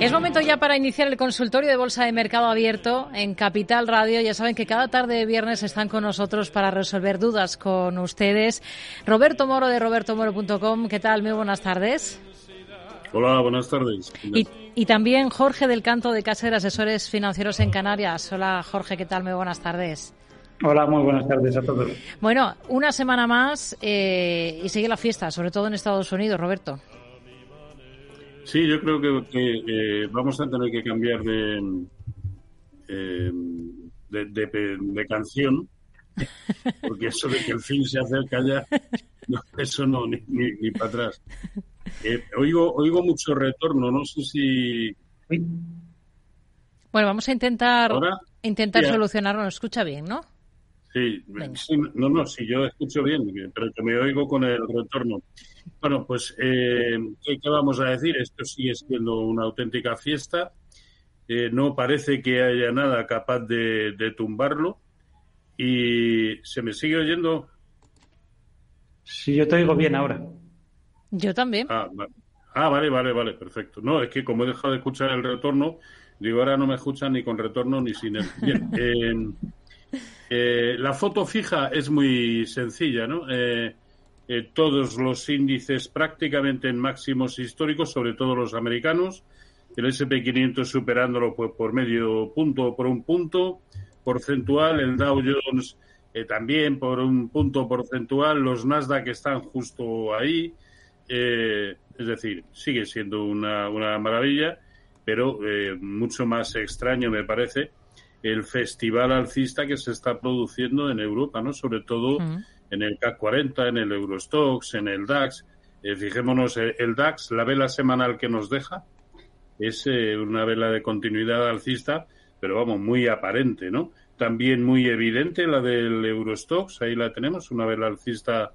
Es momento ya para iniciar el consultorio de Bolsa de Mercado Abierto en Capital Radio. Ya saben que cada tarde de viernes están con nosotros para resolver dudas con ustedes. Roberto Moro de robertomoro.com. ¿Qué tal? Muy buenas tardes. Hola, buenas tardes. Y, también Jorge del Canto de Casa de Asesores Financieros en Canarias. Hola Jorge, ¿qué tal? Muy buenas tardes. Hola, muy buenas tardes a todos. Bueno, una semana más eh, y sigue la fiesta, sobre todo en Estados Unidos, Roberto. Sí, yo creo que, eh, vamos a tener que cambiar de, eh, de, canción, porque eso de que el fin se acerca ya, eso no, ni, ni, para atrás. Eh, oigo, oigo mucho retorno, no sé si... Bueno, vamos a intentar, intentar solucionarlo. ¿Nos escucha bien, no? Sí, no, no, si yo escucho bien, pero que me oigo con el retorno. Bueno, pues, eh, ¿qué, vamos a decir? Esto sigue siendo una auténtica fiesta. Eh, no parece que haya nada capaz de, tumbarlo. ¿Y se me sigue oyendo? Sí, yo te oigo bien ahora. Yo también. Ah, ah, vale, vale, vale, perfecto. No, es que como he dejado de escuchar el retorno, digo, ahora no me escuchan ni con retorno ni sin él. Bien, Eh, la foto fija es muy sencilla, ¿no? Eh, eh, todos los índices prácticamente en máximos históricos, sobre todo los americanos, el SP500 superándolo pues, por medio punto, por un punto porcentual, el Dow Jones también por un punto porcentual, los Nasdaq están justo ahí, es decir, sigue siendo una, una maravilla, pero mucho más extraño me parece el festival alcista que se está produciendo en Europa, ¿no? Sobre todo en el CAC 40, en el Eurostox, en el DAX. Eh, fijémonos, eh, el DAX, la vela semanal que nos deja, es eh, una vela de continuidad alcista, pero vamos, muy aparente, ¿no? También muy evidente la del Eurostox, ahí la tenemos, una vela alcista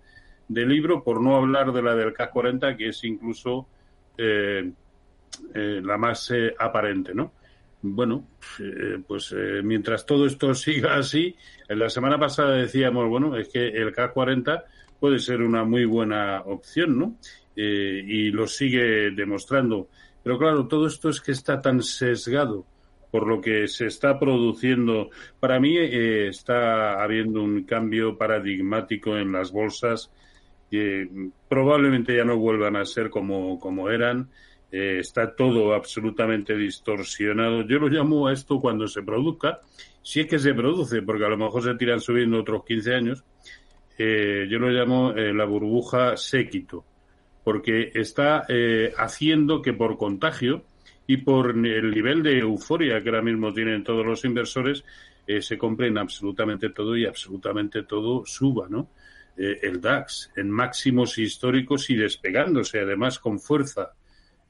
de libro, por no hablar de la del CAC 40, que es incluso la más aparente, ¿no? Bueno, eh, pues eh, mientras todo esto siga así, en la semana pasada decíamos, bueno, es que el K40 puede ser una muy buena opción, ¿no? Eh, y lo sigue demostrando. Pero claro, todo esto es que está tan sesgado por lo que se está produciendo. Para mí está habiendo un cambio paradigmático en las bolsas que probablemente ya no vuelvan a ser como, como eran eh, está todo absolutamente distorsionado. Yo lo llamo a esto cuando se produzca, si es que se produce, porque a lo mejor se tiran subiendo otros 15 años, eh, yo lo llamo eh, la burbuja séquito, porque está haciendo que por contagio y por el nivel de euforia que ahora mismo tienen todos los inversores, se compren absolutamente todo y absolutamente todo suba, ¿no? el DAX en máximos históricos y despegándose además con fuerza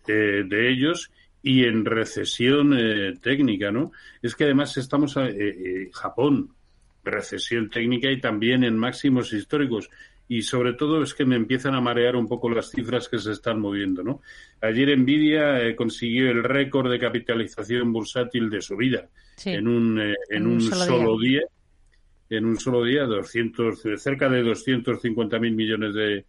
eh, de ellos y en recesión eh, técnica, ¿no? Es que además estamos en eh, Japón, recesión técnica y también en máximos históricos. Y sobre todo es que me empiezan a marear un poco las cifras que se están moviendo, ¿no? Ayer Nvidia consiguió el récord de capitalización bursátil de su vida en un, en, un, solo, día. En un solo día, 200, cerca de 250 mil millones de,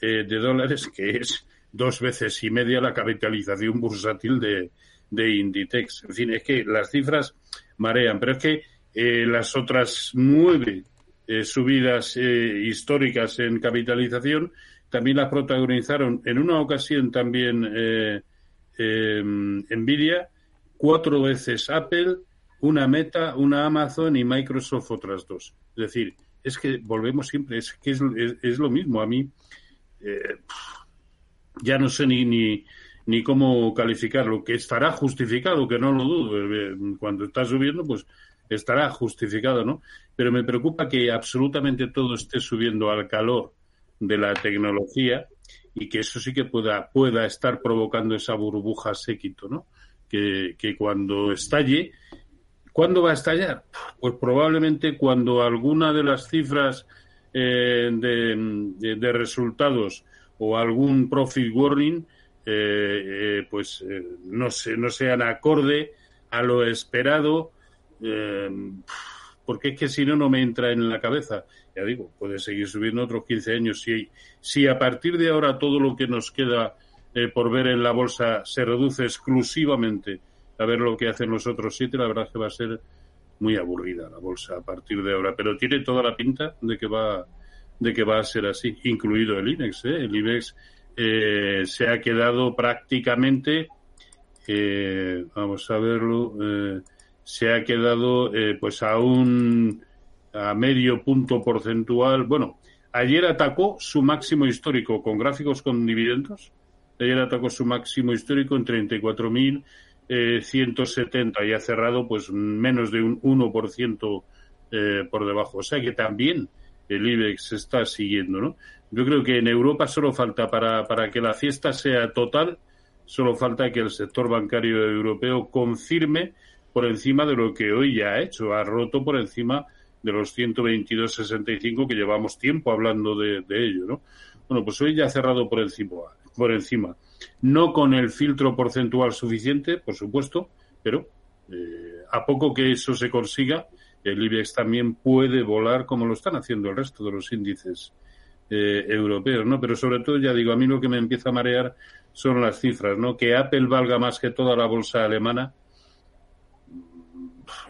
de dólares, que es dos veces y media la capitalización bursátil de, de Inditex. En fin, es que las cifras marean, pero es que eh, las otras nueve eh, subidas eh, históricas en capitalización también las protagonizaron en una ocasión también em, Nvidia, cuatro veces Apple, una Meta, una Amazon y Microsoft otras dos. Es decir, es que volvemos siempre, es que es, es lo mismo. A mí, ya no sé ni, ni, ni cómo calificarlo, que estará justificado, que no lo dudo, eh, cuando está subiendo, pues estará justificado, ¿no? Pero me preocupa que absolutamente todo esté subiendo al calor de la tecnología y que eso sí que pueda, pueda estar provocando esa burbuja séquito, ¿no? Que, que cuando estalle, ¿cuándo va a estallar? Pues probablemente cuando alguna de las cifras eh, de, de resultados o algún profit warning eh, eh, pues eh, no, se, no sean acorde a lo esperado porque es que si no no me entra en la cabeza ya digo puede seguir subiendo otros 15 años si si a partir de ahora todo lo que nos queda eh, por ver en la bolsa se reduce exclusivamente a ver lo que hacen los otros siete, la verdad es que va a ser muy aburrida la bolsa a partir de ahora. Pero tiene toda la pinta de que va, de que va a ser así, incluido el IBEX. ¿eh? El IBEX eh, se ha quedado prácticamente, eh, vamos a verlo, eh, se ha quedado pues a un a medio punto porcentual. Bueno, ayer atacó su máximo histórico con gráficos con dividendos. Ayer atacó su máximo histórico en 34.170 y ha cerrado pues menos de un 1% eh, por debajo. O sea que también el IBEX está siguiendo, ¿no? Yo creo que en Europa solo falta para, para que la fiesta sea total, solo falta que el sector bancario europeo confirme por encima de lo que hoy ya ha hecho, ha roto por encima de los 122.65 que llevamos tiempo hablando de, ello, ¿no? Bueno, pues hoy ya ha cerrado por encima, por encima. No con el filtro porcentual suficiente, por supuesto, pero eh, a poco que eso se consiga, el IBEX también puede volar como lo están haciendo el resto de los índices eh, europeos, ¿no? Pero sobre todo, ya digo, a mí lo que me empieza a marear son las cifras, ¿no? Que Apple valga más que toda la bolsa alemana,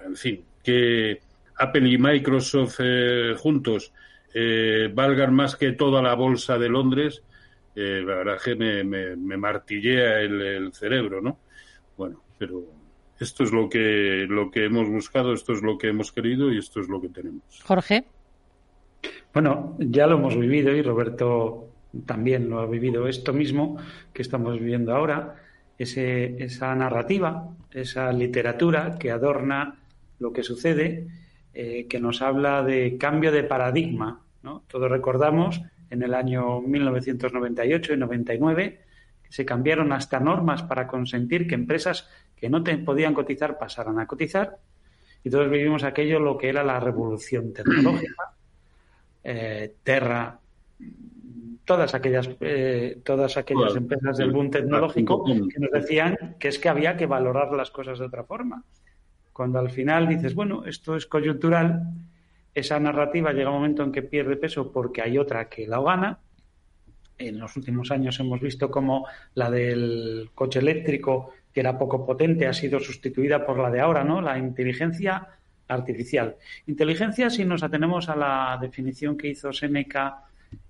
en fin, que Apple y Microsoft eh, juntos eh, valgan más que toda la bolsa de Londres, la verdad que me, martillea el, cerebro, ¿no? Bueno, pero esto es lo que, lo que hemos buscado, esto es lo que hemos querido y esto es lo que tenemos. Jorge. Bueno, ya lo hemos vivido y Roberto también lo ha vivido esto mismo que estamos viviendo ahora, ese, esa narrativa, esa literatura que adorna lo que sucede, eh, que nos habla de cambio de paradigma. ¿no? Todos recordamos en el año 1998 y 99 que se cambiaron hasta normas para consentir que empresas que no te podían cotizar pasaran a cotizar y todos vivimos aquello lo que era la revolución tecnológica eh, Terra, todas aquellas, eh, todas aquellas empresas del boom tecnológico que nos decían que es que había que valorar las cosas de otra forma. Cuando al final dices, bueno, esto es coyuntural, esa narrativa llega un momento en que pierde peso porque hay otra que la gana. En los últimos años hemos visto como la del coche eléctrico, que era poco potente, ha sido sustituida por la de ahora, ¿no? La inteligencia artificial. Inteligencia, si nos atenemos a la definición que hizo Seneca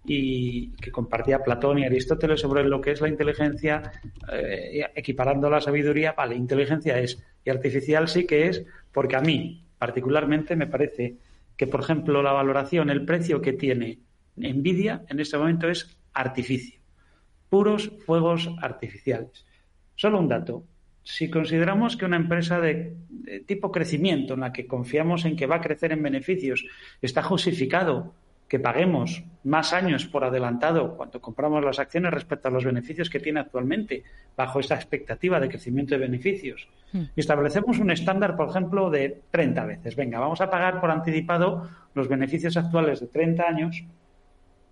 y que compartía Platón y Aristóteles sobre lo que es la inteligencia, eh, equiparando la sabiduría, vale, inteligencia es, y artificial sí que es, porque a mí, particularmente, me parece que, por ejemplo, la valoración, el precio que tiene Nvidia en este momento es artificio, puros fuegos artificiales. Solo un dato, si consideramos que una empresa de, tipo crecimiento, en la que confiamos en que va a crecer en beneficios, está justificado que paguemos más años por adelantado cuando compramos las acciones respecto a los beneficios que tiene actualmente, bajo esa expectativa de crecimiento de beneficios. Hmm. Y establecemos un estándar, por ejemplo, de 30 veces. Venga, vamos a pagar por anticipado los beneficios actuales de 30 años.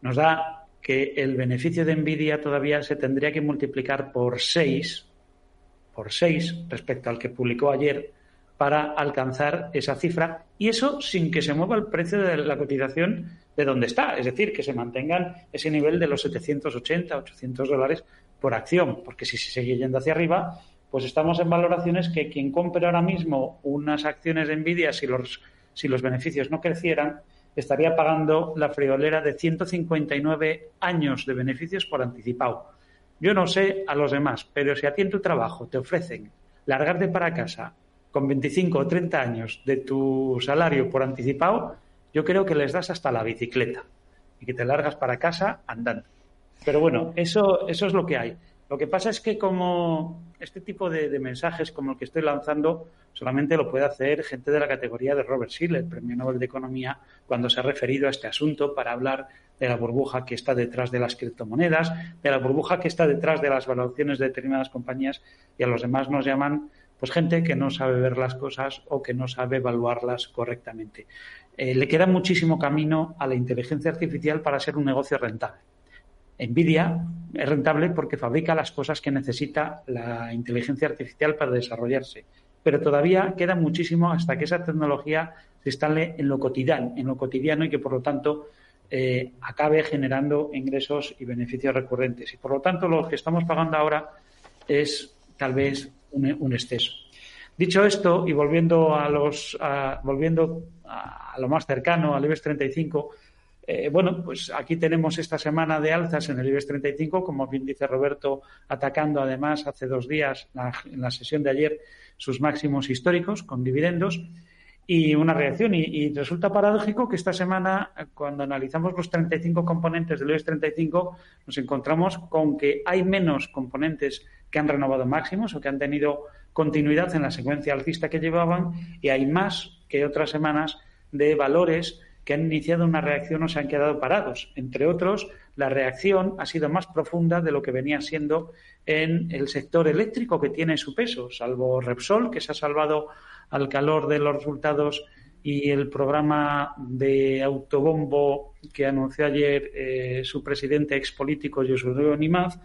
Nos da que el beneficio de Nvidia todavía se tendría que multiplicar por 6 por seis respecto al que publicó ayer para alcanzar esa cifra y eso sin que se mueva el precio de la cotización de donde está, es decir, que se mantengan ese nivel de los 780, 800 dólares por acción, porque si se sigue yendo hacia arriba, pues estamos en valoraciones que quien compre ahora mismo unas acciones de Nvidia, si los, si los beneficios no crecieran, estaría pagando la friolera de 159 años de beneficios por anticipado. Yo no sé a los demás, pero si a ti en tu trabajo te ofrecen largarte para casa con 25 o 30 años de tu salario por anticipado, yo creo que les das hasta la bicicleta y que te largas para casa andando. Pero bueno, eso, eso es lo que hay. Lo que pasa es que como este tipo de, mensajes como el que estoy lanzando solamente lo puede hacer gente de la categoría de Robert Schiller, Premio Nobel de Economía, cuando se ha referido a este asunto para hablar de la burbuja que está detrás de las criptomonedas, de la burbuja que está detrás de las valoraciones de determinadas compañías y a los demás nos llaman pues gente que no sabe ver las cosas o que no sabe evaluarlas correctamente. Eh, le queda muchísimo camino a la inteligencia artificial para ser un negocio rentable. Nvidia es rentable porque fabrica las cosas que necesita la inteligencia artificial para desarrollarse, pero todavía queda muchísimo hasta que esa tecnología se instale en lo cotidiano, en lo cotidiano y que por lo tanto eh, acabe generando ingresos y beneficios recurrentes. Y por lo tanto, lo que estamos pagando ahora es tal vez un, exceso. Dicho esto, y volviendo a los volviendo a lo más cercano, al IBEX 35, eh, bueno, pues aquí tenemos esta semana de alzas en el IBEX 35, como bien dice Roberto, atacando además hace dos días, en la sesión de ayer, sus máximos históricos con dividendos y una reacción. Y, resulta paradójico que esta semana, cuando analizamos los 35 componentes del IBEX 35, nos encontramos con que hay menos componentes que han renovado máximos o que han tenido continuidad en la secuencia alcista que llevaban y hay más que otras semanas de valores que han iniciado una reacción o se han quedado parados. Entre otros, la reacción ha sido más profunda de lo que venía siendo en el sector eléctrico, que tiene su peso, salvo Repsol, que se ha salvado al calor de los resultados y el programa de autobombo que anunció ayer eh, su presidente expolítico Josué Nimaz,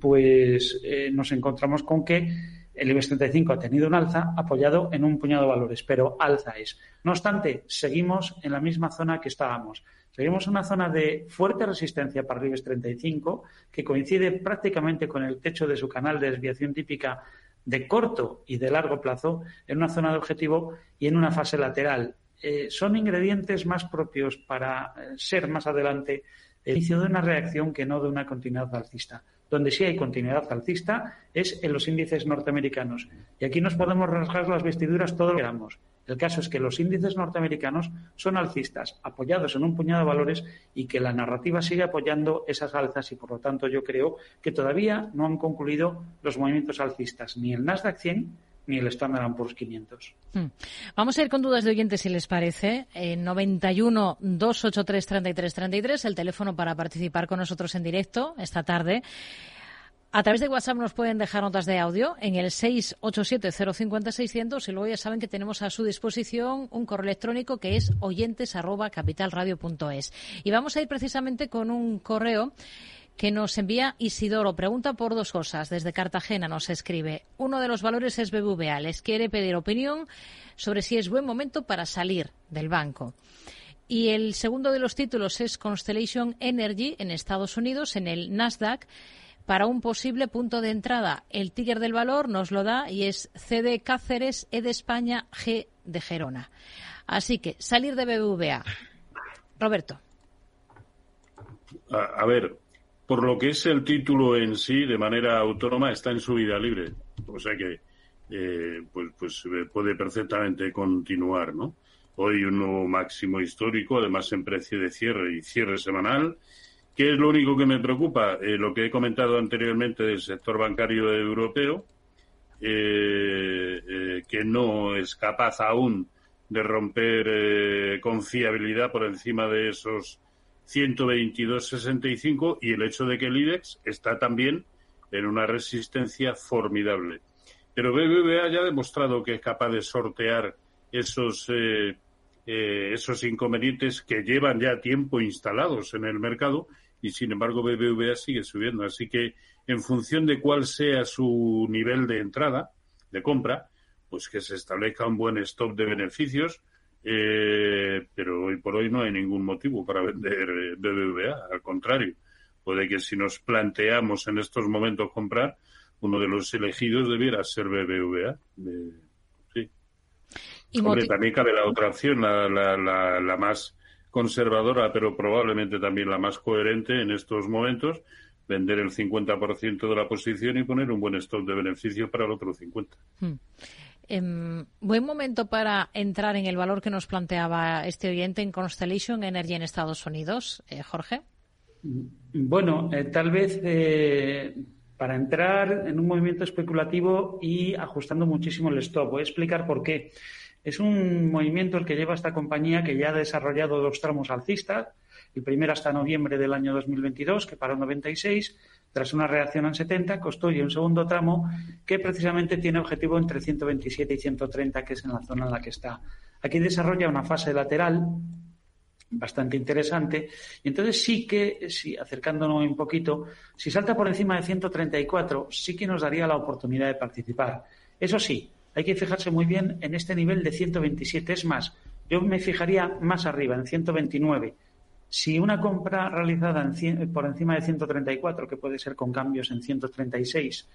pues eh, nos encontramos con que el IBEX 35 ha tenido un alza apoyado en un puñado de valores, pero alza es. No obstante, seguimos en la misma zona que estábamos. Seguimos en una zona de fuerte resistencia para el IBEX 35 que coincide prácticamente con el techo de su canal de desviación típica de corto y de largo plazo en una zona de objetivo y en una fase lateral. Eh, son ingredientes más propios para eh, ser más adelante el inicio de una reacción que no de una continuidad alcista. Donde sí hay continuidad alcista es en los índices norteamericanos. Y aquí nos podemos rasgar las vestiduras todo lo que queramos. El caso es que los índices norteamericanos son alcistas, apoyados en un puñado de valores y que la narrativa sigue apoyando esas alzas y por lo tanto yo creo que todavía no han concluido los movimientos alcistas, ni el Nasdaq 100 ni el Standard Poor's 500. Hmm. Vamos a ir con dudas de oyentes, si les parece. En 91 283 33 33, el teléfono para participar con nosotros en directo esta tarde. A través de WhatsApp nos pueden dejar notas de audio en el 687-050-600 y luego ya saben que tenemos a su disposición un correo electrónico que es oyentes@capitalradio.es. Y vamos a ir precisamente con un correo que nos envía Isidoro. Pregunta por dos cosas. Desde Cartagena nos escribe. Uno de los valores es BBVA. Les quiere pedir opinión sobre si es buen momento para salir del banco. Y el segundo de los títulos es Constellation Energy en Estados Unidos, en el Nasdaq, para un posible punto de entrada. El Tiger del Valor nos lo da y es CD Cáceres, E de España, G de Gerona. Así que salir de BBVA. Roberto. a ver, por lo que es el título en sí, de manera autónoma, está en su vida libre. O sea que, eh, pues, pues eh, puede perfectamente continuar, ¿no? Hoy un nuevo máximo histórico, además en precio de cierre y cierre semanal. ¿Qué es lo único que me preocupa? Eh, lo que he comentado anteriormente del sector bancario europeo, que no es capaz aún de romper con fiabilidad por encima de esos 122.65 y el hecho de que el IDEX está también en una resistencia formidable. Pero BBVA ya ha demostrado que es capaz de sortear esos, eh, eh, esos inconvenientes que llevan ya tiempo instalados en el mercado y sin embargo BBVA sigue subiendo. Así que en función de cuál sea su nivel de entrada, de compra, pues que se establezca un buen stop de beneficios, eh, pero hoy por hoy no hay ningún motivo para vender eh, BBVA. Al contrario, puede que si nos planteamos en estos momentos comprar, uno de los elegidos debiera ser BBVA. Eh, sí. Y también cabe la otra opción, la, la, la, más conservadora, pero probablemente también la más coherente en estos momentos, vender el 50% de la posición y poner un buen stock de beneficio para el otro 50%. Em, buen momento para entrar en el valor que nos planteaba este oyente en Constellation Energy en Estados Unidos, eh, Jorge. Bueno, eh, tal vez eh, para entrar en un movimiento especulativo y ajustando muchísimo el stop. Voy a explicar por qué. Es un movimiento el que lleva esta compañía que ya ha desarrollado dos tramos alcistas. El primero hasta noviembre del año 2022, que para 96, tras una reacción en 70, construye un segundo tramo que precisamente tiene objetivo entre 127 y 130, que es en la zona en la que está. Aquí desarrolla una fase lateral bastante interesante. Y entonces sí que, si acercándonos un poquito, si salta por encima de 134, sí que nos daría la oportunidad de participar. Eso sí, hay que fijarse muy bien en este nivel de 127. Es más, yo me fijaría más arriba, en 129 Si una compra realizada por encima de 134, que puede ser con cambios en 136,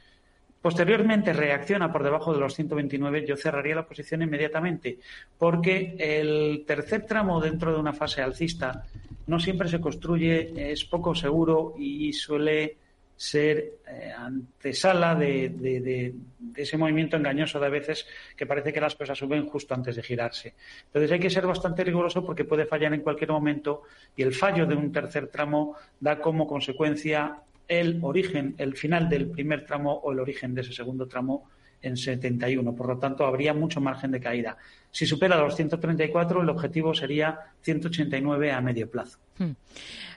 posteriormente reacciona por debajo de los 129, yo cerraría la posición inmediatamente, porque el tercer tramo dentro de una fase alcista no siempre se construye, es poco seguro y suele ser eh, antesala de, ese movimiento engañoso de a veces que parece que las cosas suben justo antes de girarse. Entonces hay que ser bastante riguroso porque puede fallar en cualquier momento y el fallo de un tercer tramo da como consecuencia el origen, el final del primer tramo o el origen de ese segundo tramo en 71. Por lo tanto, habría mucho margen de caída. Si supera los 134, el objetivo sería 189 a medio plazo. Hmm.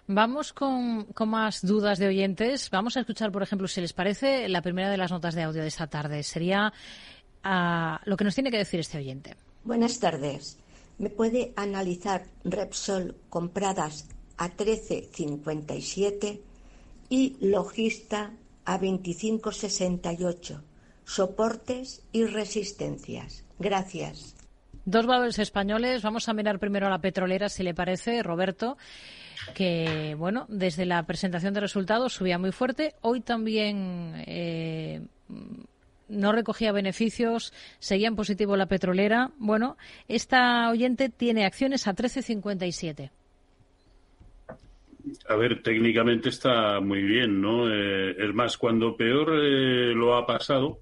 Vamos con, más dudas de oyentes. Vamos a escuchar, por ejemplo, si les parece, la primera de las notas de audio de esta tarde. Sería ah, lo que nos tiene que decir este oyente. Buenas tardes. ¿Me puede analizar Repsol compradas a 13.57 y Logista a 25.68? Soportes y resistencias. Gracias. Dos valores españoles. Vamos a mirar primero a la petrolera, si le parece, Roberto, que, bueno, desde la presentación de resultados subía muy fuerte. Hoy también eh, no recogía beneficios, seguía en positivo la petrolera. Bueno, esta oyente tiene acciones a 13.57. A ver, técnicamente está muy bien, ¿no? Eh, es más, cuando peor eh, lo ha pasado,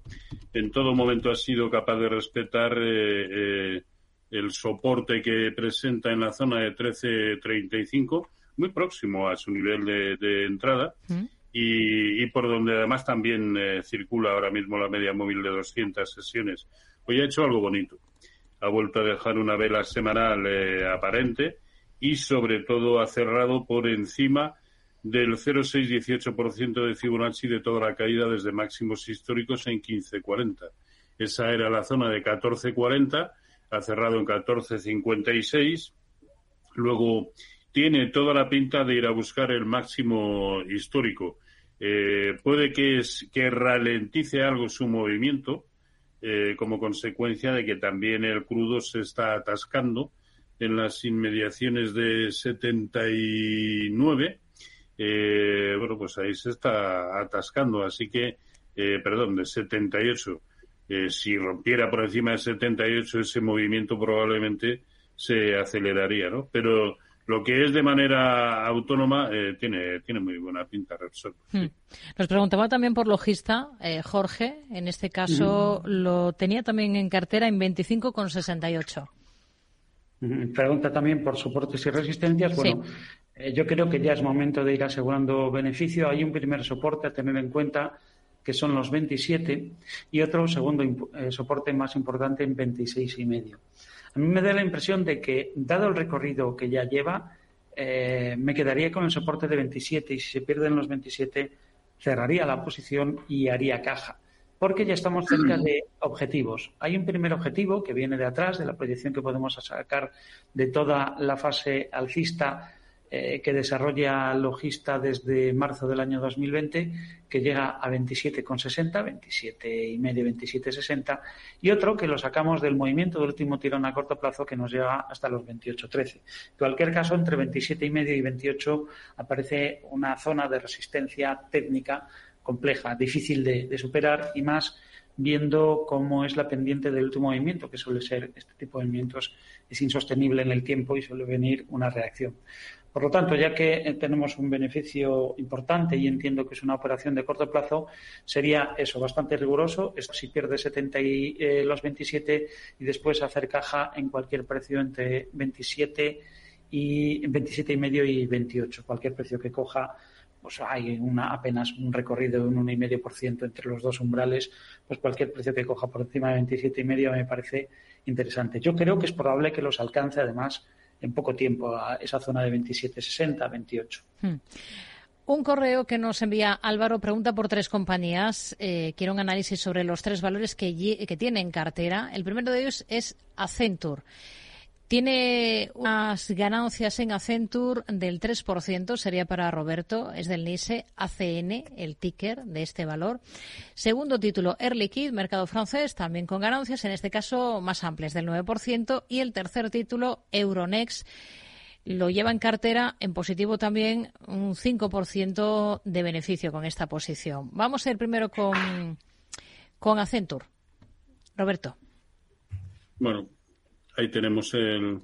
en todo momento ha sido capaz de respetar eh, el soporte que presenta en la zona de 13.35, muy próximo a su nivel de, entrada, mm. y, por donde además también circula ahora mismo la media móvil de 200 sesiones. Hoy ha hecho algo bonito. Ha vuelto a dejar una vela semanal aparente y sobre todo ha cerrado por encima del 0,618% de Fibonacci de toda la caída desde máximos históricos en 15,40. Esa era la zona de 14,40, ha cerrado en 14,56. Luego tiene toda la pinta de ir a buscar el máximo histórico. Eh, puede que, que ralentice algo su movimiento eh, como consecuencia de que también el crudo se está atascando en las inmediaciones de 79, eh, bueno, pues ahí se está atascando, así que, eh, perdón, de 78. Eh, si rompiera por encima de 78 ese movimiento probablemente se aceleraría, ¿no? Pero lo que es de manera autónoma eh, tiene, tiene muy buena pinta Repsol. Hmm. Nos preguntaba también por logista, Jorge, en este caso lo tenía también en cartera en 25,68. Pregunta también por soportes y resistencias. Bueno, eh, yo creo que ya es momento de ir asegurando beneficio. Hay un primer soporte a tener en cuenta que son los 27 y otro segundo eh, soporte más importante en 26 y medio. A mí me da la impresión de que, dado el recorrido que ya lleva, eh, me quedaría con el soporte de 27 y si se pierden los 27 cerraría la posición y haría caja porque ya estamos cerca de objetivos. Hay un primer objetivo que viene de atrás, de la proyección que podemos sacar de toda la fase alcista eh, que desarrolla Logista desde marzo del año 2020, que llega a 27,60, 27 y medio, 27,60, y otro que lo sacamos del movimiento del último tirón a corto plazo que nos llega hasta los 28,13. En cualquier caso, entre 27 y medio y 28 aparece una zona de resistencia técnica compleja, difícil de, superar y más viendo cómo es la pendiente del último movimiento, que suele ser este tipo de movimientos, es insostenible en el tiempo y suele venir una reacción. Por lo tanto, ya que eh, tenemos un beneficio importante y entiendo que es una operación de corto plazo, sería eso, bastante riguroso. Si pierde 70 y eh, los 27 y después hacer caja en cualquier precio entre 27 y 27 y medio y 28. Cualquier precio que coja pues hay una, apenas un recorrido de un 1,5% entre los dos umbrales, pues cualquier precio que coja por encima de 27,5 me parece interesante. Yo creo que es probable que los alcance además en poco tiempo a esa zona de 27,60, 28. Hmm. Un correo que nos envía Álvaro pregunta por tres compañías. Eh, quiero un análisis sobre los tres valores que, que tiene en cartera. El primero de ellos es Accenture. Tiene unas ganancias en Accenture del 3%, sería para Roberto, es del NISE ACN, el ticker de este valor. Segundo título, Air Liquide, mercado francés, también con ganancias, en este caso más amplias, del 9%. Y el tercer título, Euronext lo lleva en cartera en positivo también un 5% de beneficio con esta posición. Vamos a ir primero con, con Accenture. Roberto. Bueno, ahí tenemos el,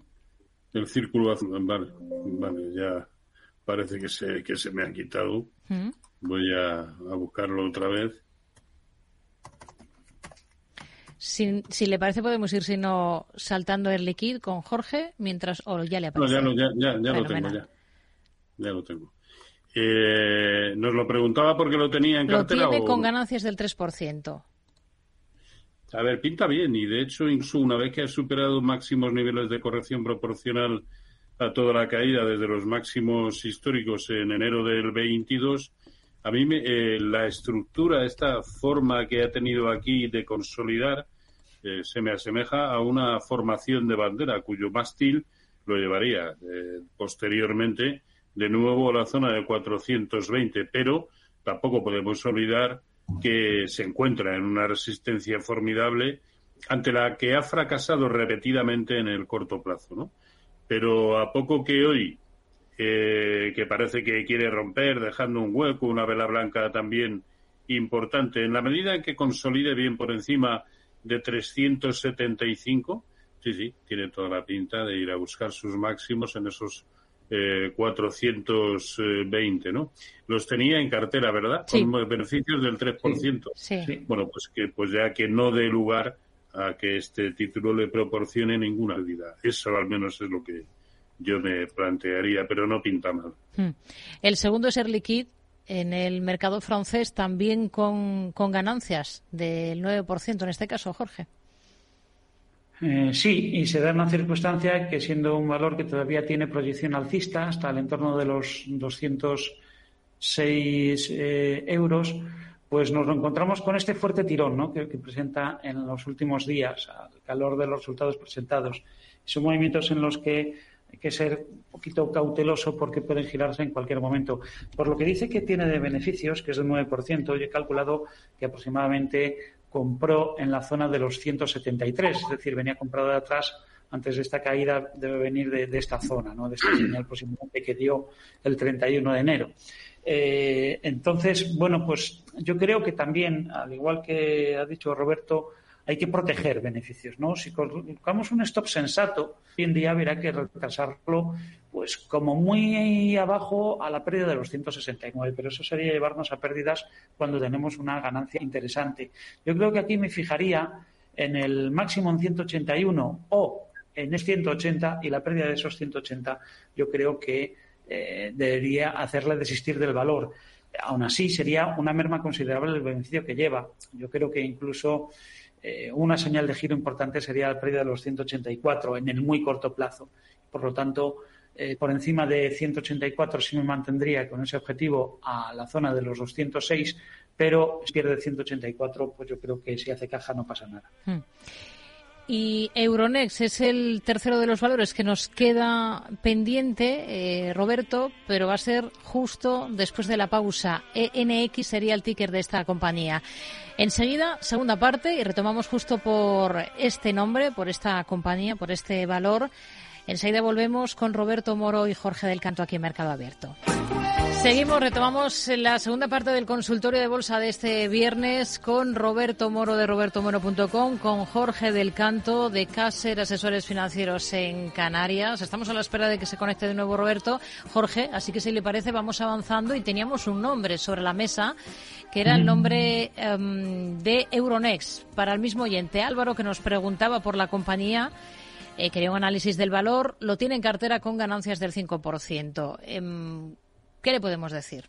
el círculo azul. Vale, vale, ya parece que se, que se me ha quitado. Mm. Voy a, a buscarlo otra vez. Si, si, le parece, podemos ir sino saltando el liquid con Jorge mientras. O ya le aparece. No, ya, ya, ya, lo tengo, ya. Ya lo tengo. Eh, nos lo preguntaba porque lo tenía en cartera. Lo tiene con ganancias del 3%. A ver, pinta bien y de hecho, incluso una vez que ha superado máximos niveles de corrección proporcional a toda la caída desde los máximos históricos en enero del 22, a mí me, eh, la estructura, esta forma que ha tenido aquí de consolidar, eh, se me asemeja a una formación de bandera cuyo mástil lo llevaría eh, posteriormente de nuevo a la zona de 420, pero tampoco podemos olvidar que se encuentra en una resistencia formidable ante la que ha fracasado repetidamente en el corto plazo, ¿no? Pero a poco que hoy eh, que parece que quiere romper, dejando un hueco, una vela blanca también importante. En la medida en que consolide bien por encima de 375, sí, sí, tiene toda la pinta de ir a buscar sus máximos en esos eh, 420, ¿no? Los tenía en cartera, ¿verdad? Con beneficios del 3%. Sí. Bueno, pues que pues ya que no dé lugar a que este título le proporcione ninguna vida. Eso al menos es lo que yo me plantearía, pero no pinta mal. Hmm. El segundo es Air Liquide en el mercado francés también con, con ganancias del 9% en este caso, Jorge. Eh, sí, y se da una circunstancia que siendo un valor que todavía tiene proyección alcista hasta el entorno de los 206 eh, euros, pues nos encontramos con este fuerte tirón ¿no? que, que, presenta en los últimos días al calor de los resultados presentados. Son movimientos en los que hay que ser un poquito cauteloso porque pueden girarse en cualquier momento. Por lo que dice que tiene de beneficios, que es del 9%, yo he calculado que aproximadamente compró en la zona de los 173, es decir, venía comprado de atrás antes de esta caída debe venir de, esta zona, ¿no? de esta señal posiblemente que dio el 31 de enero. Eh, entonces, bueno, pues yo creo que también, al igual que ha dicho Roberto, hay que proteger beneficios, ¿no? Si colocamos un stop sensato, hoy en día habrá que retrasarlo, pues como muy abajo a la pérdida de los 169, pero eso sería llevarnos a pérdidas cuando tenemos una ganancia interesante. Yo creo que aquí me fijaría en el máximo en 181 o en el 180 y la pérdida de esos 180 yo creo que eh, debería hacerle desistir del valor. Aún así, sería una merma considerable el beneficio que lleva. Yo creo que incluso eh, una señal de giro importante sería la pérdida de los 184 en el muy corto plazo. Por lo tanto, eh, por encima de 184 sí me mantendría con ese objetivo a la zona de los 206, pero si pierde 184, pues yo creo que si hace caja no pasa nada. Hmm. Y Euronext es el tercero de los valores que nos queda pendiente, eh, Roberto, pero va a ser justo después de la pausa. ENX sería el ticker de esta compañía. Enseguida, segunda parte, y retomamos justo por este nombre, por esta compañía, por este valor. Enseguida volvemos con Roberto Moro y Jorge del Canto aquí en Mercado Abierto. Seguimos, retomamos la segunda parte del consultorio de bolsa de este viernes con Roberto Moro de robertomoro.com, con Jorge del Canto de Caser Asesores Financieros en Canarias. Estamos a la espera de que se conecte de nuevo Roberto. Jorge, así que si le parece vamos avanzando y teníamos un nombre sobre la mesa que era el nombre um, de Euronext para el mismo oyente Álvaro que nos preguntaba por la compañía. Eh, quería un análisis del valor, lo tiene en cartera con ganancias del 5%. Eh, ¿Qué le podemos decir?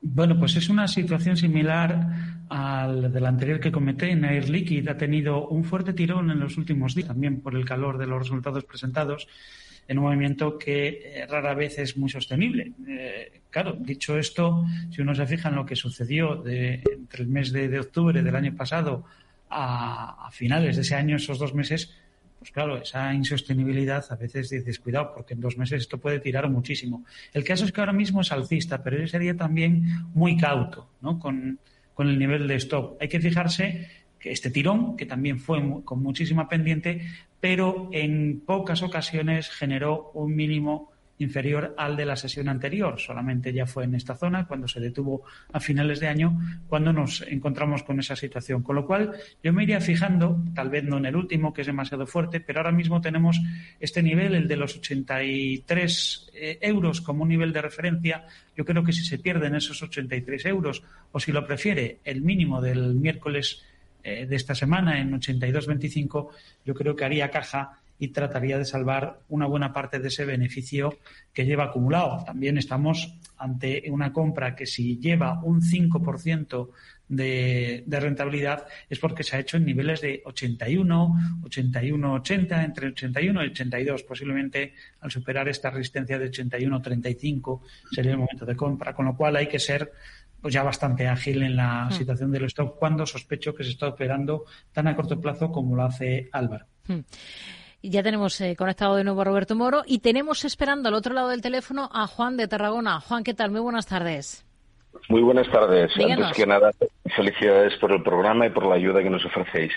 Bueno, pues es una situación similar al del anterior que comenté en Air Liquid. Ha tenido un fuerte tirón en los últimos días, también por el calor de los resultados presentados, en un movimiento que eh, rara vez es muy sostenible. Eh, claro, dicho esto, si uno se fija en lo que sucedió de, entre el mes de, octubre del año pasado a finales de ese año, esos dos meses, pues claro, esa insostenibilidad a veces dices, cuidado, porque en dos meses esto puede tirar muchísimo. El caso es que ahora mismo es alcista, pero yo sería también muy cauto ¿no? con, el nivel de stop. Hay que fijarse que este tirón, que también fue con muchísima pendiente, pero en pocas ocasiones generó un mínimo inferior al de la sesión anterior. Solamente ya fue en esta zona, cuando se detuvo a finales de año, cuando nos encontramos con esa situación. Con lo cual, yo me iría fijando, tal vez no en el último, que es demasiado fuerte, pero ahora mismo tenemos este nivel, el de los 83 eh, euros como un nivel de referencia. Yo creo que si se pierden esos 83 euros, o si lo prefiere, el mínimo del miércoles eh, de esta semana en 82.25, yo creo que haría caja y trataría de salvar una buena parte de ese beneficio que lleva acumulado. También estamos ante una compra que si lleva un 5% de, de, rentabilidad es porque se ha hecho en niveles de 81, 81, 80, entre 81 y 82. Posiblemente al superar esta resistencia de 81, 35 sería el momento de compra, con lo cual hay que ser pues ya bastante ágil en la hmm. situación del stock cuando sospecho que se está operando tan a corto plazo como lo hace Álvaro. Ya tenemos eh, conectado de nuevo a Roberto Moro y tenemos esperando al otro lado del teléfono a Juan de Tarragona. Juan, ¿qué tal? Muy buenas tardes. Muy buenas tardes. Antes que nada, felicidades por el programa y por la ayuda que nos ofrecéis.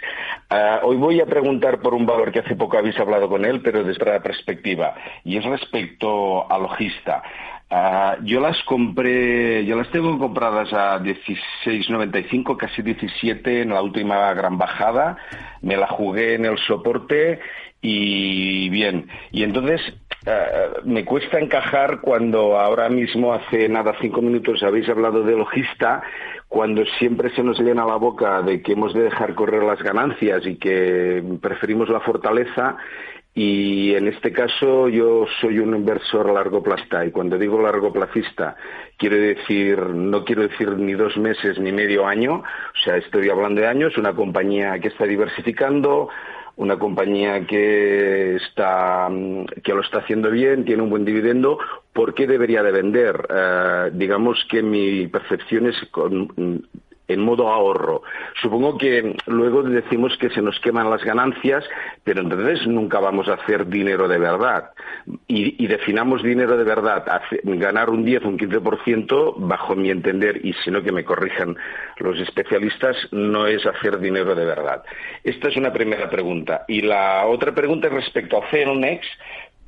Ah, hoy voy a preguntar por un valor que hace poco habéis hablado con él, pero desde otra perspectiva, y es respecto a Logista. Ah, yo las compré, yo las tengo compradas a 16.95, casi 17 en la última gran bajada. Me la jugué en el soporte y bien, y entonces eh, me cuesta encajar cuando ahora mismo, hace nada, cinco minutos, habéis hablado de logista, cuando siempre se nos llena la boca de que hemos de dejar correr las ganancias y que preferimos la fortaleza. Y en este caso yo soy un inversor largo plazo y cuando digo largo placista quiero decir, no quiero decir ni dos meses ni medio año, o sea, estoy hablando de años, una compañía que está diversificando, una compañía que está que lo está haciendo bien, tiene un buen dividendo, ¿por qué debería de vender? Eh, digamos que mi percepción es con, en modo ahorro. Supongo que luego decimos que se nos queman las ganancias, pero entonces nunca vamos a hacer dinero de verdad. Y, definamos dinero de verdad, ganar un 10 o un 15%, bajo mi entender, y si no que me corrijan los especialistas, no es hacer dinero de verdad. Esta es una primera pregunta. Y la otra pregunta es respecto a Celnex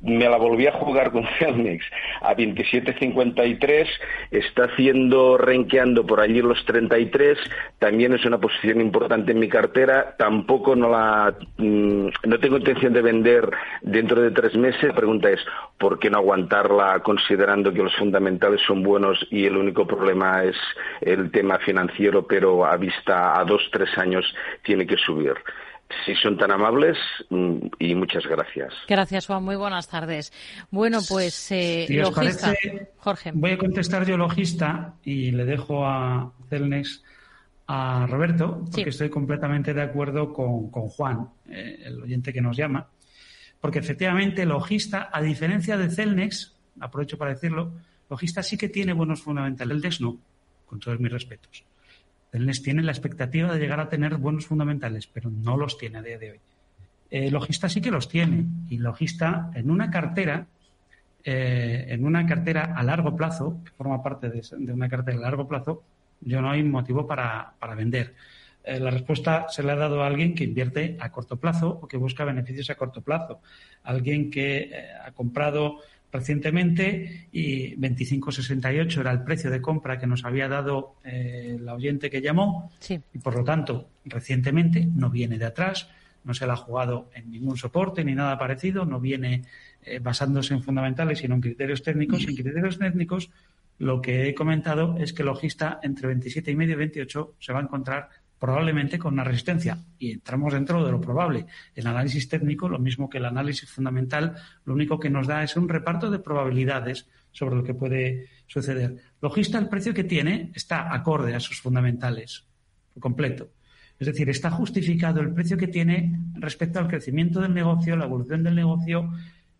me la volví a jugar con Celnex a 27.53, está haciendo, renqueando por allí los 33, también es una posición importante en mi cartera, tampoco no la, mm, no tengo intención de vender dentro de tres meses. La pregunta es, ¿por qué no aguantarla considerando que los fundamentales son buenos y el único problema es el tema financiero, pero a vista a dos, tres años tiene que subir? Si son tan amables mm, y muchas gracias. Gracias, Juan. Muy buenas tardes. Bueno, pues eh, logista. Jorge. Voy a contestar yo logista y le dejo a Celnex a Roberto, porque estoy completamente de acuerdo con, Juan, eh, el oyente que nos llama. Porque efectivamente, logista, a diferencia de Celnex, aprovecho para decirlo, logista sí que tiene buenos fundamentales. El DES no, con todos mis respetos. Celnes tiene la expectativa de llegar a tener buenos fundamentales, pero no los tiene a día de hoy. Eh, logista sí que los tiene y logista en una cartera, eh, en una cartera a largo plazo, que forma parte de, una cartera a largo plazo, yo no hay motivo para, vender. Eh, la respuesta se le ha dado a alguien que invierte a corto plazo o que busca beneficios a corto plazo. Alguien que ha comprado recientemente y 25,68 era el precio de compra que nos había dado eh, la oyente que llamó. Y por lo tanto recientemente no viene de atrás, no se le ha jugado en ningún soporte ni nada parecido, no viene eh, basándose en fundamentales sino en criterios técnicos. En criterios técnicos lo que he comentado es que el logista entre 27 y medio y 28 se va a encontrar probablemente con una resistencia. Y entramos dentro de lo probable. El análisis técnico, lo mismo que el análisis fundamental, lo único que nos da es un reparto de probabilidades sobre lo que puede suceder. Logista, el precio que tiene está acorde a sus fundamentales, por completo. Es decir, está justificado el precio que tiene respecto al crecimiento del negocio, la evolución del negocio,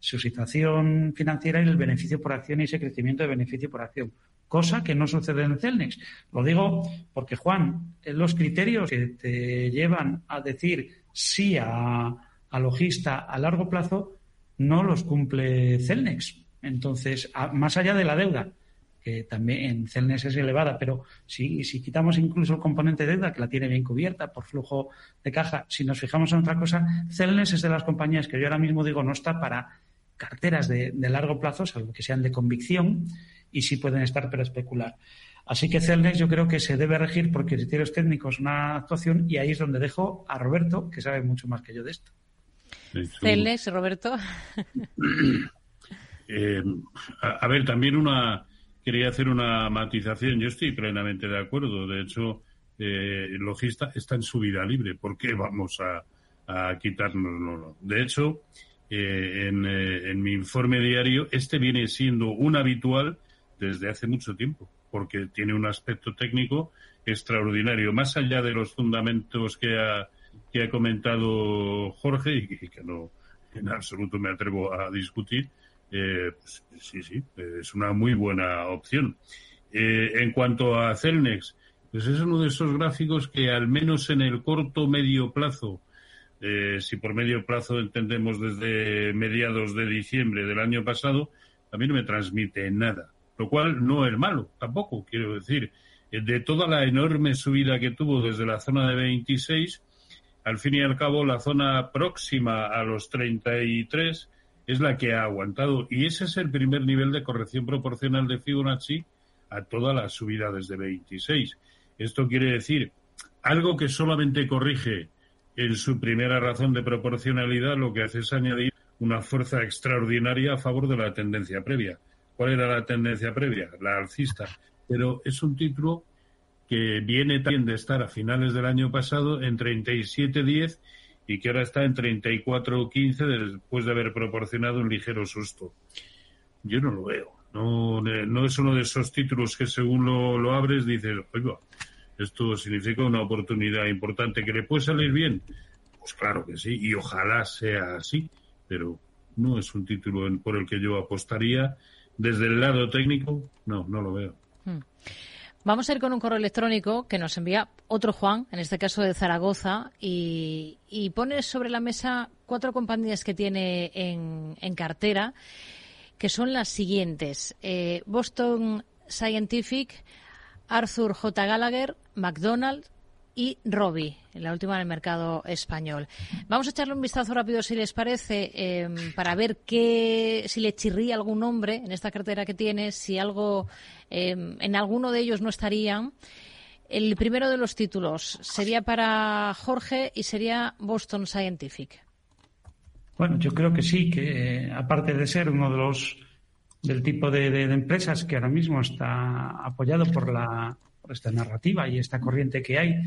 su situación financiera y el beneficio por acción y ese crecimiento de beneficio por acción cosa que no sucede en Celnex. Lo digo porque, Juan, los criterios que te llevan a decir sí a, logista a largo plazo no los cumple Celnex. Entonces, más allá de la deuda, que también en Celnex es elevada, pero si, si quitamos incluso el componente de deuda, que la tiene bien cubierta por flujo de caja, si nos fijamos en otra cosa, Celnex es de las compañías que yo ahora mismo digo no está para carteras de, largo plazo, salvo que sean de convicción, y sí pueden estar para especular. Así que Celnex yo creo que se debe regir por criterios técnicos una actuación y ahí es donde dejo a Roberto, que sabe mucho más que yo de esto. Celnex, Roberto. Eh, a, ver, también una quería hacer una matización. Yo estoy plenamente de acuerdo. De hecho, eh, el logista está en su vida libre. ¿Por qué vamos a, a quitarnos? De hecho, eh, en, en, mi informe diario, este viene siendo un habitual desde hace mucho tiempo, porque tiene un aspecto técnico extraordinario, más allá de los fundamentos que ha, que ha comentado Jorge y que no en absoluto me atrevo a discutir, eh, pues, sí, sí, es una muy buena opción. Eh, en cuanto a Celnex, pues es uno de esos gráficos que al menos en el corto medio plazo, eh, si por medio plazo entendemos desde mediados de diciembre del año pasado, a mí no me transmite nada, lo cual no es malo, tampoco, quiero decir, de toda la enorme subida que tuvo desde la zona de 26, al fin y al cabo la zona próxima a los 33 es la que ha aguantado y ese es el primer nivel de corrección proporcional de Fibonacci a toda la subida desde 26. Esto quiere decir algo que solamente corrige en su primera razón de proporcionalidad, lo que hace es añadir una fuerza extraordinaria a favor de la tendencia previa. ¿Cuál era la tendencia previa? La alcista. Pero es un título que viene también de estar a finales del año pasado en 37.10 y que ahora está en 34.15 después de haber proporcionado un ligero susto. Yo no lo veo. No, no es uno de esos títulos que según lo, lo abres dices, oiga, esto significa una oportunidad importante que le puede salir bien. Pues claro que sí, y ojalá sea así, pero no es un título por el que yo apostaría. Desde el lado técnico, no, no lo veo. Hmm. Vamos a ir con un correo electrónico que nos envía otro Juan, en este caso de Zaragoza, y, pone sobre la mesa cuatro compañías que tiene en, cartera, que son las siguientes. Eh, Boston Scientific, Arthur J. Gallagher, McDonald's, y Robi, la última en el mercado español. Vamos a echarle un vistazo rápido, si les parece, em, para ver qué, si le chirría algún nombre en esta cartera que tiene, si algo em, en alguno de ellos no estarían. El primero de los títulos sería para Jorge y sería Boston Scientific. Bueno, yo creo que sí, que aparte de ser uno de los del tipo de empresas que ahora mismo está apoyado por la esta narrativa y esta corriente que hay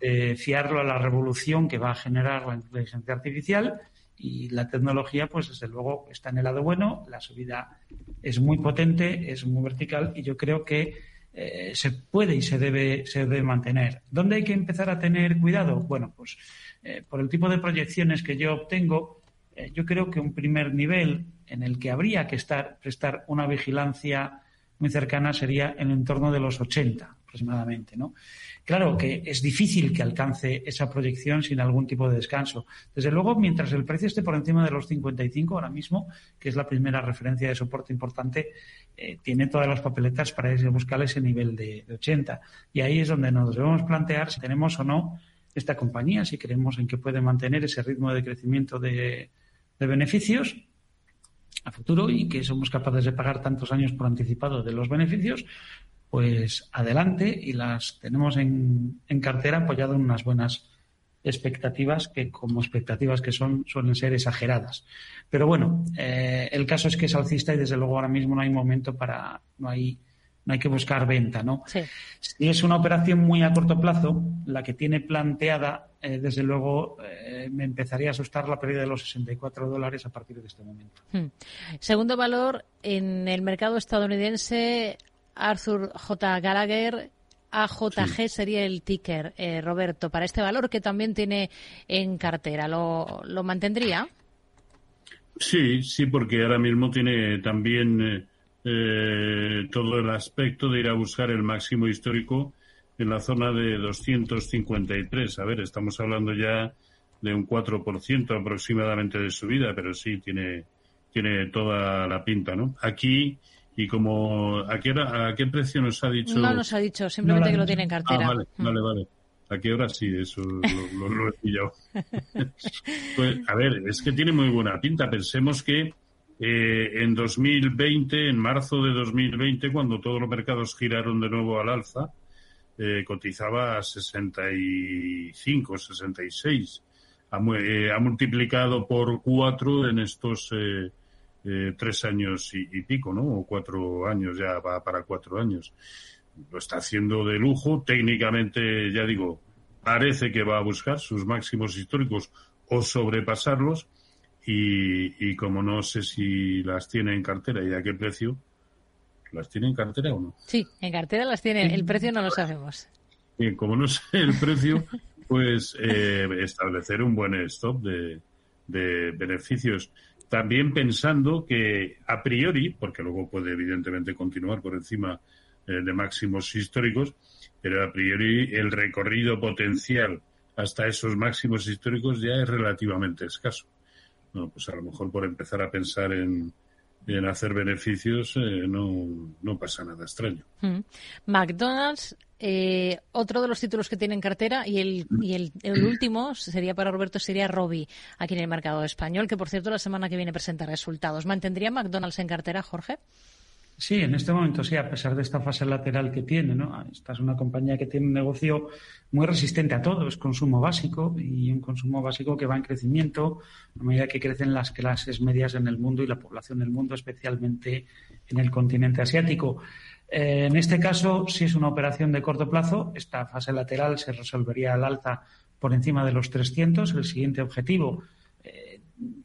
de fiarlo a la revolución que va a generar la inteligencia artificial y la tecnología, pues desde luego está en el lado bueno, la subida es muy potente, es muy vertical y yo creo que eh, se puede y se debe, se debe mantener. ¿Dónde hay que empezar a tener cuidado? Bueno, pues eh, por el tipo de proyecciones que yo obtengo, eh, yo creo que un primer nivel en el que habría que estar, prestar una vigilancia muy cercana sería en el entorno de los 80 aproximadamente, ¿no? Claro que es difícil que alcance esa proyección sin algún tipo de descanso. Desde luego, mientras el precio esté por encima de los 55 ahora mismo, que es la primera referencia de soporte importante, eh, tiene todas las papeletas para buscar ese nivel de, 80. Y ahí es donde nos debemos plantear si tenemos o no esta compañía, si creemos en que puede mantener ese ritmo de crecimiento de beneficios a futuro y que somos capaces de pagar tantos años por anticipado de los beneficios, pues adelante y las tenemos en, en cartera apoyado en unas buenas expectativas que como expectativas que son suelen ser exageradas. Pero bueno, eh, el caso es que es alcista y desde luego ahora mismo no hay momento para, no hay, no hay que buscar venta, ¿no? Sí. Si es una operación muy a corto plazo, la que tiene planteada, eh, desde luego eh, me empezaría a asustar la pérdida de los 64 dólares a partir de este momento. Hmm. Segundo valor, en el mercado estadounidense Arthur J. Gallagher. AJG sería el ticker, eh, Roberto, para este valor que también tiene en cartera. ¿Lo, lo mantendría? Sí, sí, porque ahora mismo tiene también eh, eh, todo el aspecto de ir a buscar el máximo histórico en la zona de 253. A ver, estamos hablando ya de un 4% aproximadamente de subida, pero sí tiene, tiene toda la pinta, ¿no? Aquí y como, ¿a qué, hora, ¿a qué precio nos ha dicho? No nos ha dicho, simplemente que lo tiene en cartera. Ah, vale, mm. vale, vale. ¿A qué hora sí? Eso lo, he pillado. pues, a ver, es que tiene muy buena pinta. Pensemos que eh, en 2020, en marzo de 2020, cuando todos los mercados giraron de nuevo al alza, eh, cotizaba a 65, 66. Ha, eh, ha multiplicado por cuatro en estos eh, tres años y, y, pico, ¿no? O cuatro años, ya va para cuatro años. Lo está haciendo de lujo. Técnicamente, ya digo, parece que va a buscar sus máximos históricos o sobrepasarlos. Y, y como no sé si las tiene en cartera y a qué precio, ¿las tiene en cartera o no? Sí, en cartera las tiene. El precio no lo sabemos. Y como no sé el precio, pues eh, establecer un buen stop de, de beneficios. También pensando que a priori, porque luego puede evidentemente continuar por encima eh, de máximos históricos, pero a priori el recorrido potencial hasta esos máximos históricos ya es relativamente escaso. Bueno, pues a lo mejor por empezar a pensar en, en hacer beneficios eh, no, no pasa nada extraño. Mm. McDonald's, eh, otro de los títulos que tiene en cartera y, el, y el, el, último sería para Roberto, sería Robi, aquí en el mercado español, que por cierto la semana que viene presenta resultados. ¿Mantendría McDonald's en cartera, Jorge? Sí, en este momento sí, a pesar de esta fase lateral que tiene, ¿no? Esta es una compañía que tiene un negocio muy resistente a todo, es consumo básico y un consumo básico que va en crecimiento a medida que crecen las clases medias en el mundo y la población del mundo, especialmente en el continente asiático. Eh, en este caso, si es una operación de corto plazo, esta fase lateral se resolvería al alza por encima de los 300. El siguiente objetivo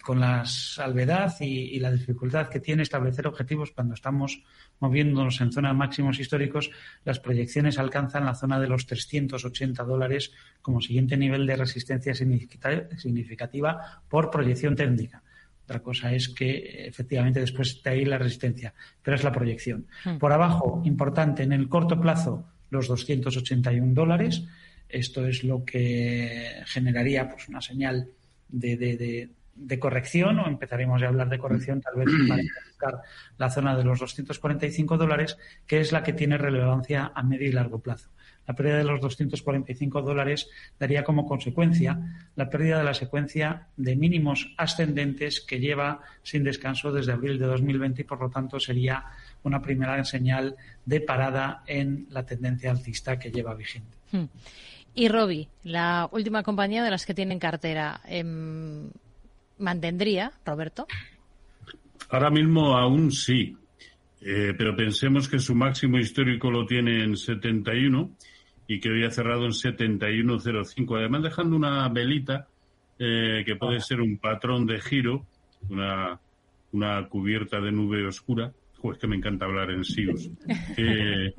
con la salvedad y, y, la dificultad que tiene establecer objetivos cuando estamos moviéndonos en zonas máximos históricos, las proyecciones alcanzan la zona de los 380 dólares como siguiente nivel de resistencia significativa por proyección técnica. Otra cosa es que efectivamente después de ahí la resistencia, pero es la proyección. Hmm. Por abajo, importante, en el corto plazo, los 281 dólares. Esto es lo que generaría pues, una señal de, de, de de corrección o empezaremos a hablar de corrección tal vez para buscar la zona de los 245 dólares, que es la que tiene relevancia a medio y largo plazo. La pérdida de los 245 dólares daría como consecuencia la pérdida de la secuencia de mínimos ascendentes que lleva sin descanso desde abril de 2020 y por lo tanto sería una primera señal de parada en la tendencia alcista que lleva vigente. Hmm. Y Robi, la última compañía de las que tienen cartera. Eh, mantendría, Roberto? Ahora mismo aún sí, eh, pero pensemos que su máximo histórico lo tiene en 71 y que hoy ha cerrado en 71.05, además dejando una velita eh, que puede ser un patrón de giro, una, una cubierta de nube oscura. Pues que me encanta hablar en SIOS. Eh,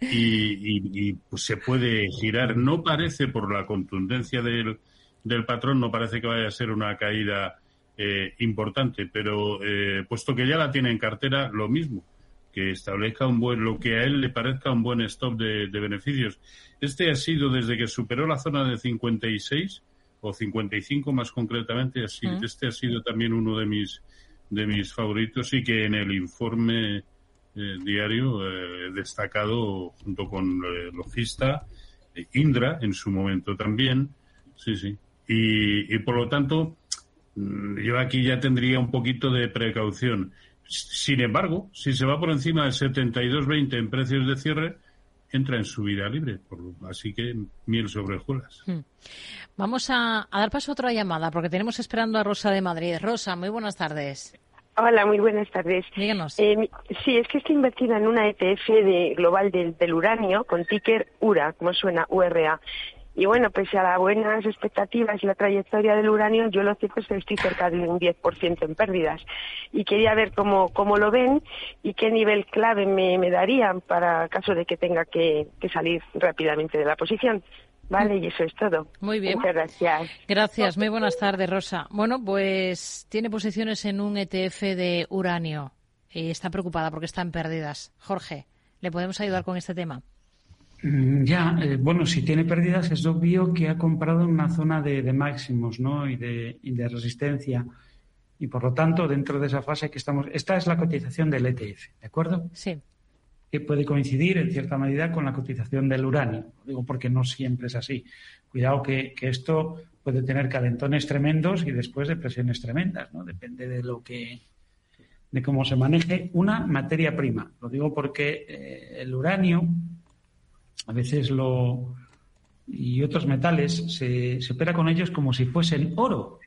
y, y, y pues se puede girar. No parece, por la contundencia del, del patrón, no parece que vaya a ser una caída eh, importante, pero eh, puesto que ya la tiene en cartera, lo mismo, que establezca un buen, lo que a él le parezca un buen stop de, de beneficios. Este ha sido desde que superó la zona de 56 o 55 más concretamente, así, mm. este ha sido también uno de mis de mis favoritos y que en el informe eh, diario eh, destacado junto con eh, Logista, Indra en su momento también, sí, sí. Y, y por lo tanto, yo aquí ya tendría un poquito de precaución. Sin embargo, si se va por encima del 72.20 en precios de cierre, entra en subida libre. así que miel sobre hojuelas. Hmm. Vamos a, a, dar paso a otra llamada porque tenemos esperando a Rosa de Madrid. Rosa, muy buenas tardes. Hola, muy buenas tardes. Díganos. Eh, sí, es que estoy invertida en una ETF de global del, del uranio con ticker URA, como suena, URA. Y bueno, pese a las buenas expectativas y la trayectoria del uranio, yo lo cierto es que estoy cerca de un 10% en pérdidas. Y quería ver cómo, cómo lo ven y qué nivel clave me, me darían para caso de que tenga que, que salir rápidamente de la posición. Vale, y eso es todo. Muy bien. Muchas gracias. Gracias. Muy buenas tardes, Rosa. Bueno, pues tiene posiciones en un ETF de uranio y está preocupada porque están pérdidas. Jorge, ¿le podemos ayudar con este tema? Mm, ya, eh, bueno, si tiene pérdidas es obvio que ha comprado en una zona de, de máximos, ¿no? Y de, y de, resistencia. Y por lo tanto, dentro de esa fase que estamos, esta es la cotización del ETF, ¿de acuerdo? Sí. Que puede coincidir en cierta medida con la cotización del uranio. Digo porque no siempre es así. Cuidado que, que esto puede tener calentones tremendos y después depresiones tremendas, ¿no? Depende de lo que de cómo se maneje una materia prima. Lo digo porque eh, el uranio, a veces lo y otros metales, se, opera con ellos como si fuesen oro.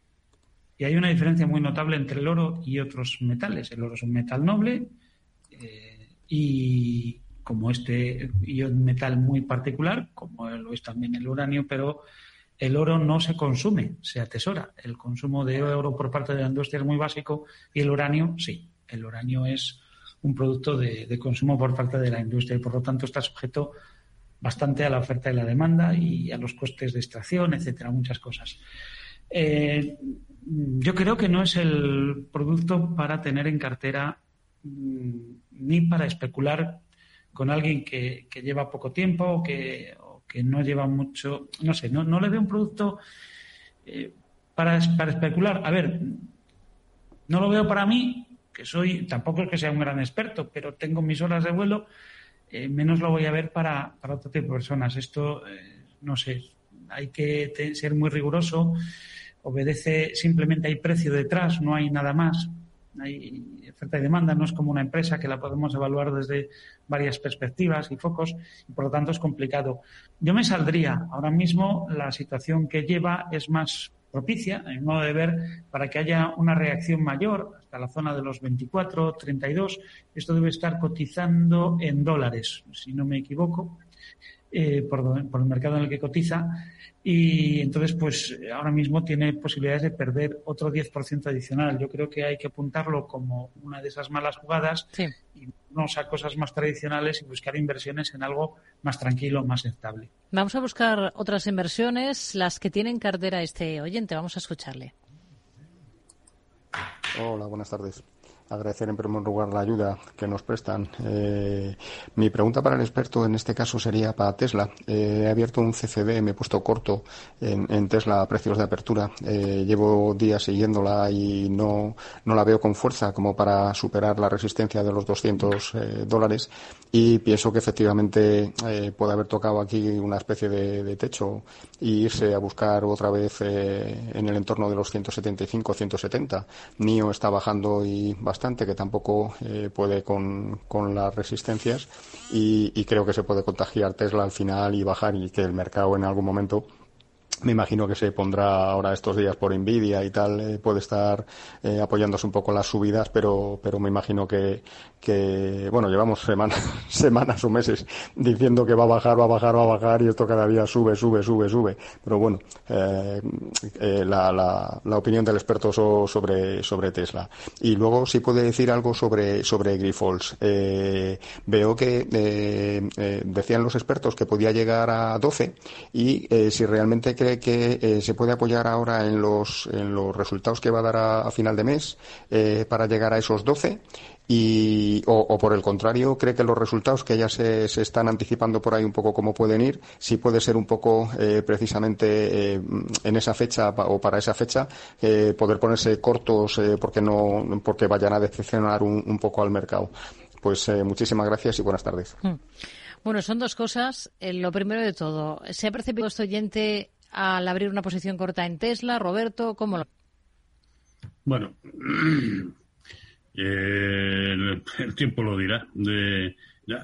Y hay una diferencia muy notable entre el oro y otros metales. El oro es un metal noble eh, y como este y un metal muy particular, como lo es también el uranio, pero el oro no se consume, se atesora. El consumo de oro por parte de la industria es muy básico y el uranio sí el uranio es un producto de, consumo por parte de la industria y por lo tanto está sujeto bastante a la oferta y la demanda y a los costes de extracción, etcétera, muchas cosas. Eh, yo creo que no es el producto para tener en cartera mm, ni para especular con alguien que, lleva poco tiempo o que, no lleva mucho, no sé, no, no le veo un producto eh, para, para especular. A ver, no lo veo para mí que soy, tampoco es que sea un gran experto, pero tengo mis horas de vuelo, eh, menos lo voy a ver para, otro tipo de personas. Esto, eh, no sé, hay que ser muy riguroso, obedece, simplemente hay precio detrás, no hay nada más. Hay oferta y demanda, no es como una empresa que la podemos evaluar desde varias perspectivas y focos, y por lo tanto es complicado. Yo me saldría. Ahora mismo la situación que lleva es más propicia, en modo de ver, para que haya una reacción mayor hasta la zona de los 24, 32. Esto debe estar cotizando en dólares, si no me equivoco, eh, por, por, el mercado en el que cotiza. Y entonces, pues ahora mismo tiene posibilidades de perder otro 10% adicional. Yo creo que hay que apuntarlo como una de esas malas jugadas y no a cosas más tradicionales y buscar inversiones en algo más tranquilo, más estable. Vamos a buscar otras inversiones, las que tienen cartera este oyente. Vamos a escucharle. Hola, buenas tardes agradecer en primer lugar la ayuda que nos prestan. Eh, mi pregunta para el experto en este caso sería para Tesla. Eh, he abierto un CCD, me he puesto corto en, Tesla a precios de apertura. Eh, llevo días siguiéndola y no, no la veo con fuerza como para superar la resistencia de los 200 dólares y pienso que efectivamente puede haber tocado aquí una especie de, techo e irse a buscar otra vez en el entorno de los 175, 170. NIO está bajando y bastante, que tampoco eh, puede con, con, las resistencias y, y, creo que se puede contagiar Tesla al final y bajar y que el mercado en algún momento me imagino que se pondrá ahora estos días por Nvidia y tal, eh, puede estar eh, apoyándose un poco las subidas, pero, pero me imagino que, que bueno, llevamos semanas, semanas o meses diciendo que va a bajar, va a bajar, va a bajar y esto cada día sube, sube, sube, sube. Pero bueno, eh, la, la, la, opinión del experto sobre, sobre Tesla. Y luego sí puede decir algo sobre, sobre Grifols. veo que decían los expertos que podía llegar a 12 y si realmente eh, se puede apoyar ahora en los, en los resultados que va a dar a, final de mes eh, para llegar a esos 12? Y, o, por el contrario, cree que los resultados que ya se, se, están anticipando por ahí un poco cómo pueden ir, si puede ser un poco eh, precisamente en esa fecha o para esa fecha poder ponerse cortos porque no porque vayan a decepcionar un, poco al mercado. Pues muchísimas gracias y buenas tardes. Hmm. Bueno, son dos cosas. lo primero de todo, ¿se ha percibido este oyente al abrir una posición corta en Tesla. Roberto, ¿cómo lo...? Bueno, el, tiempo lo dirá.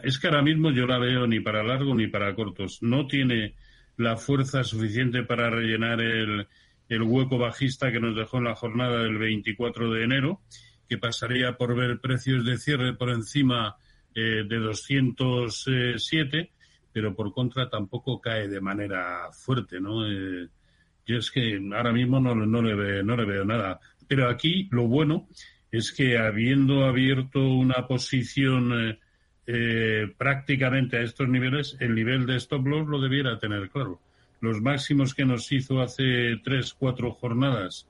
es que ahora mismo yo la veo ni para largo ni para cortos. No tiene la fuerza suficiente para rellenar el, el hueco bajista que nos dejó en la jornada del 24 de enero, que pasaría por ver precios de cierre por encima eh, de 207 pero por contra tampoco cae de manera fuerte, ¿no? Eh, yo es que ahora mismo no, no, le no le veo nada. Pero aquí lo bueno es que habiendo abierto una posición eh, eh, prácticamente a estos niveles, el nivel de stop loss lo debiera tener claro. Los máximos que nos hizo hace tres, cuatro jornadas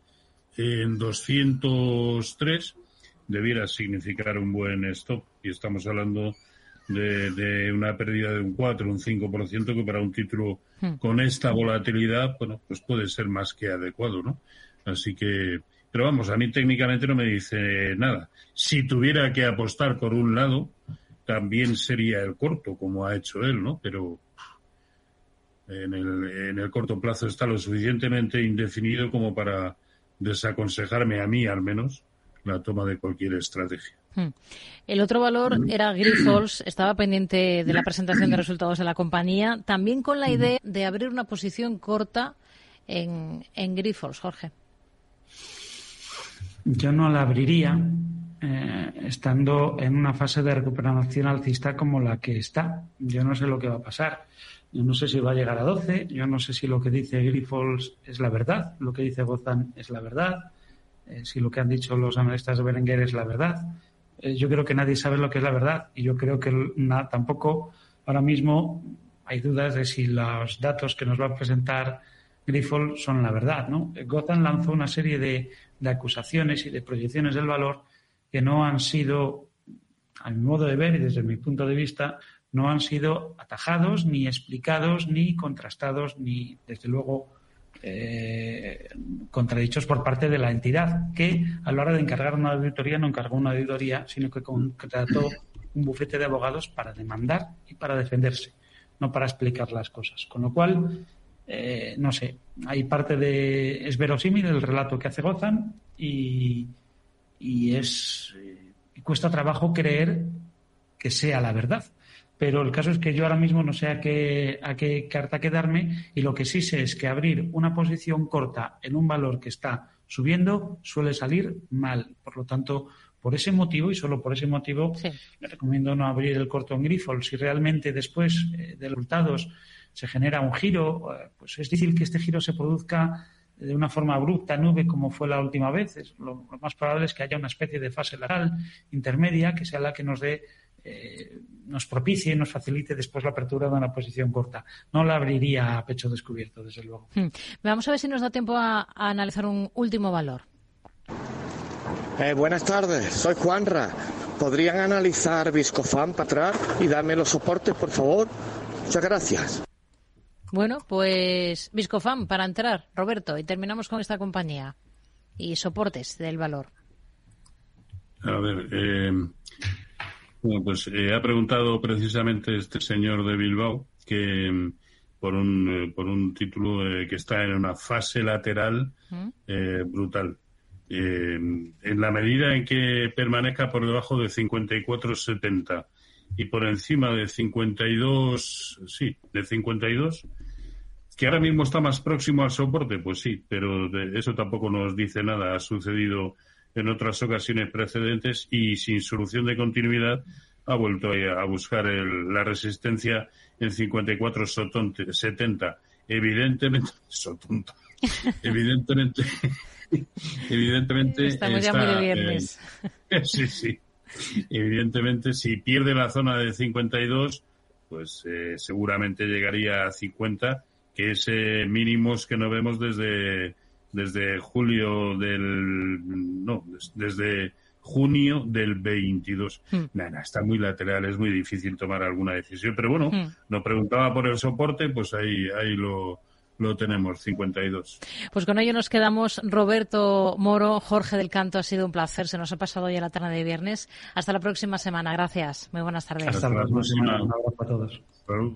en 203 debiera significar un buen stop. Y estamos hablando de, una pérdida de un 4, un 5%, que para un título hmm. con esta volatilidad, bueno, pues puede ser más que adecuado, ¿no? Así que, pero vamos, a mí técnicamente no me dice nada. Si tuviera que apostar por un lado, también sería el corto, como ha hecho él, ¿no? Pero en el, en el corto plazo está lo suficientemente indefinido como para desaconsejarme a mí, al menos, la toma de cualquier estrategia. Hmm. El otro valor era Grifols, estaba pendiente de la presentación de resultados de la compañía, también con la idea de abrir una posición corta en, en Grifols, Jorge. Yo no la abriría eh, estando en una fase de recuperación alcista como la que está. Yo no sé lo que va a pasar. Yo no sé si va a llegar a 12. Yo no sé si lo que dice Grifols es la verdad. Lo que dice Gozan es la verdad. Eh, si lo que han dicho los analistas de Berenguer es la verdad. Eh, yo creo que nadie sabe lo que es la verdad. Y yo creo que tampoco ahora mismo hay dudas de si los datos que nos va a presentar Grifols son la verdad. ¿no? Gozan lanzó una serie de de acusaciones y de proyecciones del valor que no han sido, a mi modo de ver y desde mi punto de vista, no han sido atajados, ni explicados, ni contrastados, ni, desde luego, eh, contradichos por parte de la entidad, que a la hora de encargar una auditoría no encargó una auditoría, sino que contrató un bufete de abogados para demandar y para defenderse, no para explicar las cosas. Con lo cual, eh, no sé, hay parte de. Es verosímil el relato que hace Gozan y, y es. Eh, cuesta trabajo creer que sea la verdad. Pero el caso es que yo ahora mismo no sé a qué, a qué carta quedarme y lo que sí sé es que abrir una posición corta en un valor que está subiendo suele salir mal. Por lo tanto, por ese motivo y solo por ese motivo, le recomiendo no abrir el corto en Grifol. Si realmente después eh, de los resultados se genera un giro, eh, pues es difícil que este giro se produzca de una forma abrupta, nube, como fue la última vez. lo, más probable es que haya una especie de fase lateral intermedia que sea la que nos dé, eh, nos propicie y nos facilite después la apertura de una posición corta. No la abriría a pecho descubierto, desde luego. Hmm. Vamos a ver si nos da tiempo a, analizar un último valor. Eh, buenas tardes, soy Juanra. ¿Podrían analizar Viscofan para atrás y darme los soportes, por favor? Muchas gracias. Bueno, pues Viscofam para entrar, Roberto, y terminamos con esta compañía y soportes del valor. A ver, eh, bueno, pues eh, ha preguntado precisamente este señor de Bilbao que mm, por un, eh, por un título que está en una fase lateral brutal. en la medida en que permanezca por debajo de 54,70 y por encima de 52, sí, de 52, que ahora mismo está más próximo al soporte, pues sí, pero eso tampoco nos dice nada. Ha sucedido en otras ocasiones precedentes y sin solución de continuidad ha vuelto a, buscar la resistencia en 54-70. Evidentemente, sotonto. Evidentemente, evidentemente. Estamos ya muy de viernes. sí, sí. Evidentemente, si pierde la zona de 52, pues eh, seguramente llegaría a 50 que es mínimos que no vemos desde, desde julio del, no, desde junio del 22. Hmm. Nada, está muy lateral, es muy difícil tomar alguna decisión, pero bueno, hmm. nos preguntaba por el soporte, pues ahí, ahí lo, lo tenemos, 52. Pues con ello nos quedamos. Roberto Moro, Jorge del Canto, ha sido un placer. Se nos ha pasado ya la tarde de viernes. Hasta la próxima semana. Gracias. Muy buenas tardes. Hasta, la próxima. Un abrazo a todos.